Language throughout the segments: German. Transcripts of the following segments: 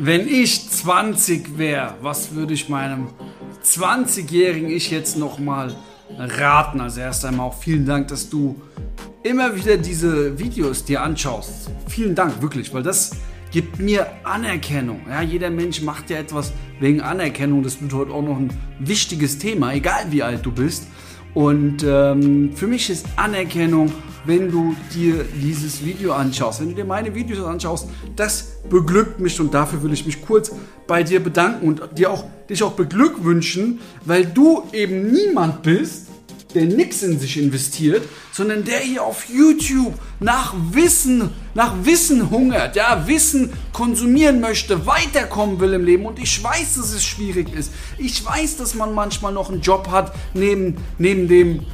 Wenn ich 20 wäre, was würde ich meinem 20-jährigen Ich jetzt nochmal raten? Also erst einmal auch vielen Dank, dass du immer wieder diese Videos dir anschaust. Vielen Dank, wirklich, weil das gibt mir Anerkennung. Ja, jeder Mensch macht ja etwas wegen Anerkennung. Das wird heute auch noch ein wichtiges Thema, egal wie alt du bist. Und ähm, für mich ist Anerkennung, wenn du dir dieses Video anschaust, wenn du dir meine Videos anschaust, das beglückt mich und dafür will ich mich kurz bei dir bedanken und dir auch, dich auch beglückwünschen, weil du eben niemand bist, der nichts in sich investiert, sondern der hier auf YouTube nach Wissen, nach Wissen hungert, ja, Wissen konsumieren möchte, weiterkommen will im Leben. Und ich weiß, dass es schwierig ist. Ich weiß, dass man manchmal noch einen Job hat neben, neben dem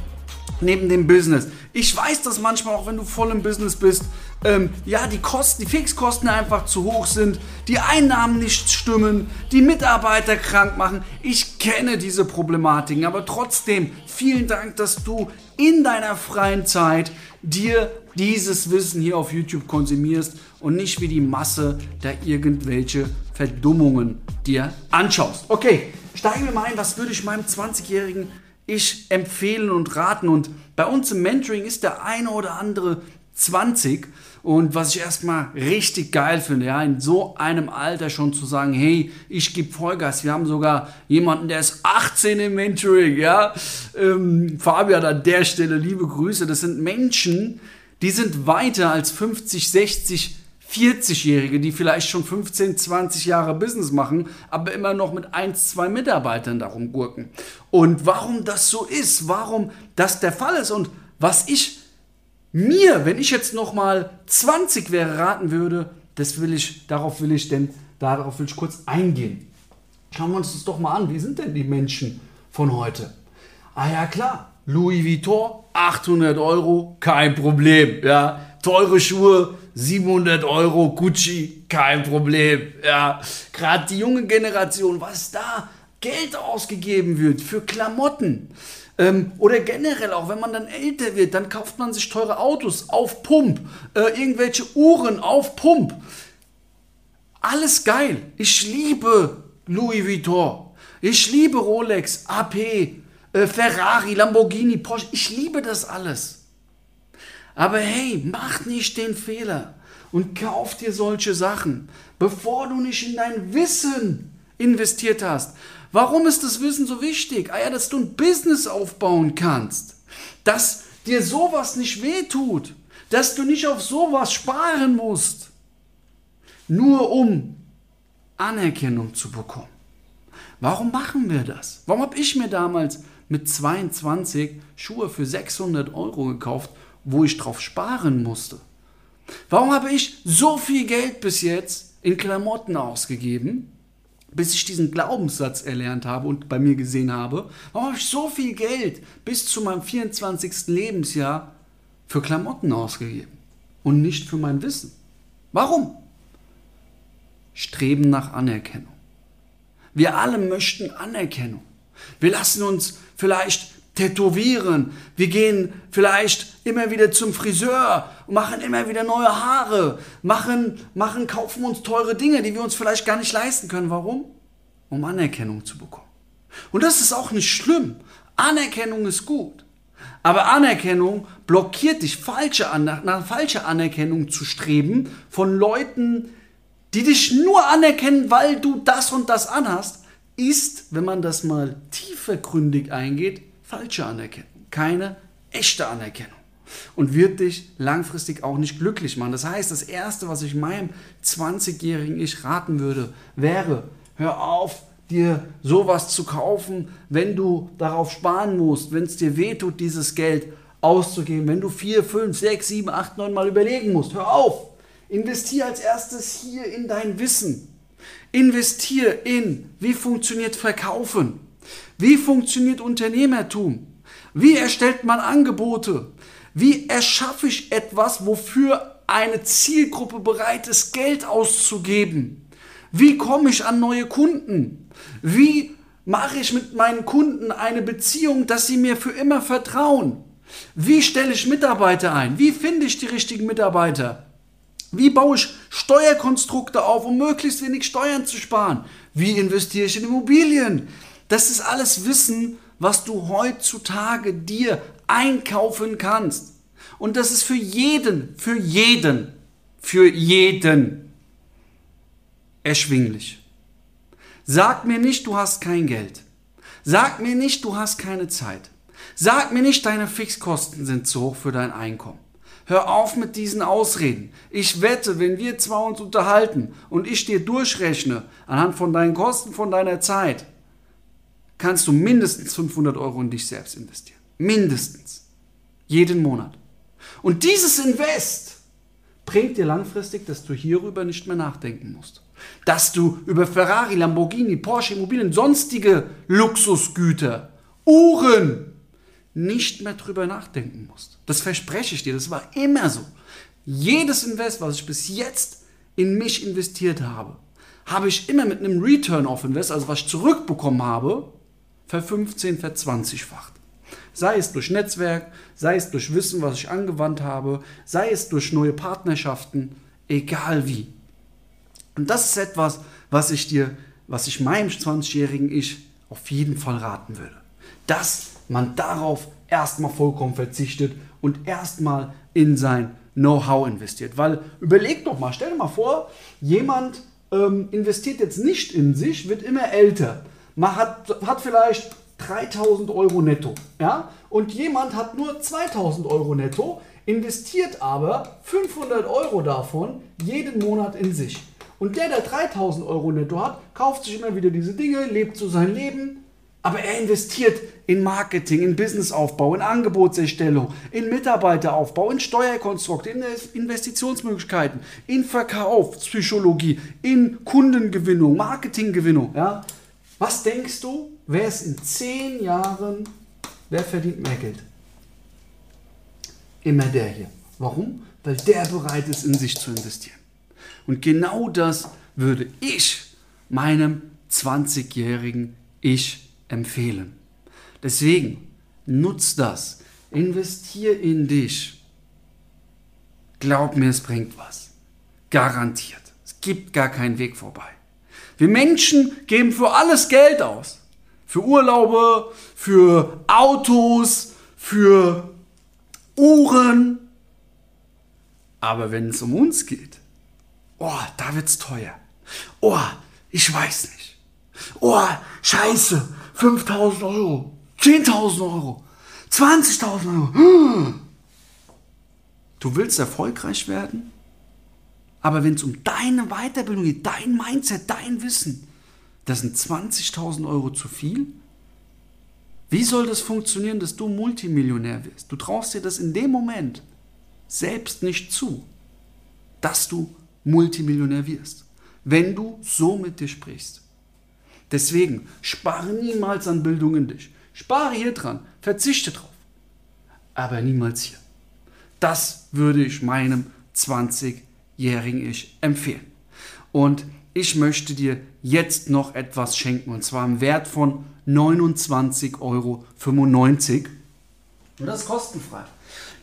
neben dem Business. Ich weiß, dass manchmal auch wenn du voll im Business bist, ähm, ja, die Kosten, die Fixkosten einfach zu hoch sind, die Einnahmen nicht stimmen, die Mitarbeiter krank machen. Ich kenne diese Problematiken, aber trotzdem vielen Dank, dass du in deiner freien Zeit dir dieses Wissen hier auf YouTube konsumierst und nicht wie die Masse da irgendwelche Verdummungen dir anschaust. Okay, steigen wir mal ein. Was würde ich meinem 20-jährigen ich empfehlen und raten. Und bei uns im Mentoring ist der eine oder andere 20. Und was ich erstmal richtig geil finde, ja, in so einem Alter schon zu sagen, hey, ich gebe Vollgas. Wir haben sogar jemanden, der ist 18 im Mentoring, ja. Ähm, Fabian an der Stelle, liebe Grüße. Das sind Menschen, die sind weiter als 50, 60, 40-Jährige, die vielleicht schon 15, 20 Jahre Business machen, aber immer noch mit ein, zwei Mitarbeitern darum gurken. Und warum das so ist, warum das der Fall ist und was ich mir, wenn ich jetzt noch mal 20 wäre, raten würde, das will ich, darauf will ich denn, darauf will ich kurz eingehen. Schauen wir uns das doch mal an. Wie sind denn die Menschen von heute? Ah ja, klar. Louis Vuitton, 800 Euro, kein Problem. Ja, teure Schuhe, 700 Euro Gucci, kein Problem. Ja, gerade die junge Generation, was da Geld ausgegeben wird für Klamotten. Ähm, oder generell auch, wenn man dann älter wird, dann kauft man sich teure Autos auf Pump, äh, irgendwelche Uhren auf Pump. Alles geil. Ich liebe Louis Vuitton. Ich liebe Rolex, AP, äh, Ferrari, Lamborghini, Porsche. Ich liebe das alles. Aber hey, mach nicht den Fehler und kauf dir solche Sachen, bevor du nicht in dein Wissen investiert hast. Warum ist das Wissen so wichtig? Ah ja, dass du ein Business aufbauen kannst, dass dir sowas nicht wehtut, dass du nicht auf sowas sparen musst, nur um Anerkennung zu bekommen. Warum machen wir das? Warum habe ich mir damals mit 22 Schuhe für 600 Euro gekauft wo ich drauf sparen musste. Warum habe ich so viel Geld bis jetzt in Klamotten ausgegeben, bis ich diesen Glaubenssatz erlernt habe und bei mir gesehen habe? Warum habe ich so viel Geld bis zu meinem 24. Lebensjahr für Klamotten ausgegeben und nicht für mein Wissen? Warum? Streben nach Anerkennung. Wir alle möchten Anerkennung. Wir lassen uns vielleicht tätowieren. Wir gehen vielleicht immer wieder zum Friseur, machen immer wieder neue Haare, machen, machen, kaufen uns teure Dinge, die wir uns vielleicht gar nicht leisten können. Warum? Um Anerkennung zu bekommen. Und das ist auch nicht schlimm. Anerkennung ist gut. Aber Anerkennung blockiert dich, falsche nach falscher Anerkennung zu streben von Leuten, die dich nur anerkennen, weil du das und das anhast, ist, wenn man das mal tiefergründig eingeht, falsche Anerkennung, keine echte Anerkennung und wird dich langfristig auch nicht glücklich machen. Das heißt, das Erste, was ich meinem 20-jährigen Ich raten würde, wäre, hör auf, dir sowas zu kaufen, wenn du darauf sparen musst, wenn es dir wehtut, dieses Geld auszugeben, wenn du 4, 5, 6, 7, 8, 9 Mal überlegen musst. Hör auf! Investier als erstes hier in dein Wissen. Investier in, wie funktioniert Verkaufen? Wie funktioniert Unternehmertum? Wie erstellt man Angebote? Wie erschaffe ich etwas, wofür eine Zielgruppe bereit ist, Geld auszugeben? Wie komme ich an neue Kunden? Wie mache ich mit meinen Kunden eine Beziehung, dass sie mir für immer vertrauen? Wie stelle ich Mitarbeiter ein? Wie finde ich die richtigen Mitarbeiter? Wie baue ich Steuerkonstrukte auf, um möglichst wenig Steuern zu sparen? Wie investiere ich in Immobilien? Das ist alles Wissen, was du heutzutage dir einkaufen kannst. Und das ist für jeden, für jeden, für jeden erschwinglich. Sag mir nicht, du hast kein Geld. Sag mir nicht, du hast keine Zeit. Sag mir nicht, deine Fixkosten sind zu hoch für dein Einkommen. Hör auf mit diesen Ausreden. Ich wette, wenn wir zwei uns unterhalten und ich dir durchrechne, anhand von deinen Kosten, von deiner Zeit, kannst du mindestens 500 Euro in dich selbst investieren. Mindestens. Jeden Monat. Und dieses Invest bringt dir langfristig, dass du hierüber nicht mehr nachdenken musst. Dass du über Ferrari, Lamborghini, Porsche, Immobilien, sonstige Luxusgüter, Uhren, nicht mehr drüber nachdenken musst. Das verspreche ich dir, das war immer so. Jedes Invest, was ich bis jetzt in mich investiert habe, habe ich immer mit einem Return of Invest, also was ich zurückbekommen habe, ver 15, ver 20-facht. Sei es durch Netzwerk, sei es durch Wissen, was ich angewandt habe, sei es durch neue Partnerschaften, egal wie. Und das ist etwas, was ich dir, was ich meinem 20-jährigen Ich auf jeden Fall raten würde. Dass man darauf erstmal vollkommen verzichtet und erstmal in sein Know-how investiert. Weil überleg doch mal, stell dir mal vor, jemand ähm, investiert jetzt nicht in sich, wird immer älter. Man hat, hat vielleicht 3000 Euro netto. Ja? Und jemand hat nur 2000 Euro netto, investiert aber 500 Euro davon jeden Monat in sich. Und der, der 3000 Euro netto hat, kauft sich immer wieder diese Dinge, lebt so sein Leben, aber er investiert in Marketing, in Businessaufbau, in Angebotserstellung, in Mitarbeiteraufbau, in Steuerkonstrukte, in Investitionsmöglichkeiten, in Verkauf, Psychologie, in Kundengewinnung, Marketinggewinnung. Ja? Was denkst du, wer ist in zehn Jahren, wer verdient mehr Geld? Immer der hier. Warum? Weil der bereit ist, in sich zu investieren. Und genau das würde ich meinem 20-jährigen Ich empfehlen. Deswegen nutz das, investier in dich. Glaub mir, es bringt was. Garantiert. Es gibt gar keinen Weg vorbei. Wir Menschen geben für alles Geld aus. Für Urlaube, für Autos, für Uhren. Aber wenn es um uns geht, oh, da wird's teuer. Oh, ich weiß nicht. Oh, scheiße, 5000 Euro, 10.000 Euro, 20.000 Euro. Hm. Du willst erfolgreich werden, aber wenn es um deine Weiterbildung geht, dein Mindset, dein Wissen, das sind 20.000 Euro zu viel? Wie soll das funktionieren, dass du Multimillionär wirst? Du traust dir das in dem Moment selbst nicht zu, dass du Multimillionär wirst, wenn du so mit dir sprichst. Deswegen spare niemals an Bildung in dich. Spare hier dran, verzichte drauf. Aber niemals hier. Das würde ich meinem 20-jährigen Ich empfehlen. Und ich möchte dir jetzt noch etwas schenken und zwar im Wert von 29,95 Euro. Und das ist kostenfrei.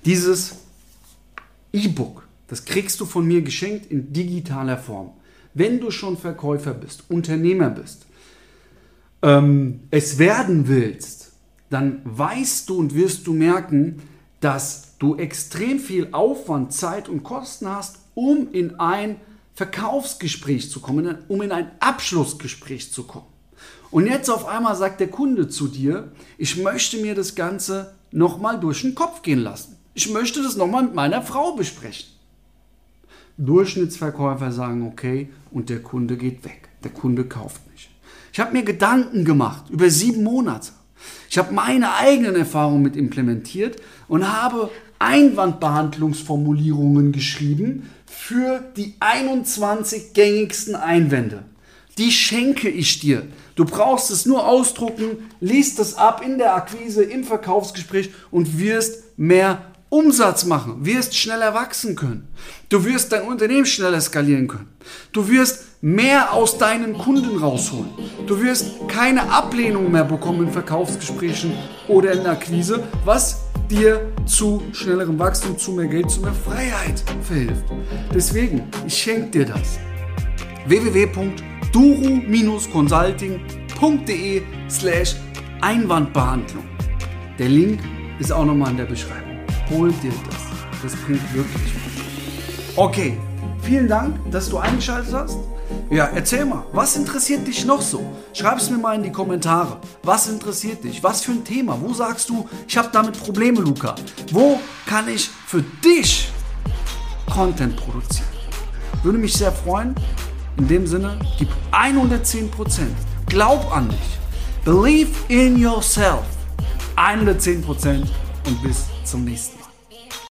Dieses E-Book, das kriegst du von mir geschenkt in digitaler Form. Wenn du schon Verkäufer bist, Unternehmer bist, ähm, es werden willst, dann weißt du und wirst du merken, dass du extrem viel Aufwand, Zeit und Kosten hast, um in ein Verkaufsgespräch zu kommen, um in ein Abschlussgespräch zu kommen. Und jetzt auf einmal sagt der Kunde zu dir, ich möchte mir das Ganze nochmal durch den Kopf gehen lassen. Ich möchte das nochmal mit meiner Frau besprechen. Durchschnittsverkäufer sagen okay und der Kunde geht weg. Der Kunde kauft nicht. Ich habe mir Gedanken gemacht über sieben Monate. Ich habe meine eigenen Erfahrungen mit implementiert und habe Einwandbehandlungsformulierungen geschrieben für die 21 gängigsten Einwände. Die schenke ich dir. Du brauchst es nur ausdrucken, liest es ab in der Akquise, im Verkaufsgespräch und wirst mehr Umsatz machen, wirst schneller wachsen können. Du wirst dein Unternehmen schneller skalieren können. Du wirst mehr aus deinen Kunden rausholen. Du wirst keine Ablehnung mehr bekommen in Verkaufsgesprächen oder in der Akquise, was dir zu schnellerem Wachstum, zu mehr Geld, zu mehr Freiheit verhilft. Deswegen, ich schenke dir das. www.duru-consulting.de slash Einwandbehandlung. Der Link ist auch nochmal in der Beschreibung. Hol dir das. Das bringt wirklich. Okay, vielen Dank, dass du eingeschaltet hast. Ja, erzähl mal, was interessiert dich noch so? Schreib es mir mal in die Kommentare. Was interessiert dich? Was für ein Thema? Wo sagst du, ich habe damit Probleme, Luca? Wo kann ich für dich Content produzieren? Würde mich sehr freuen. In dem Sinne, gib 110%. Glaub an dich. Believe in yourself. 110% und bis zum nächsten Mal.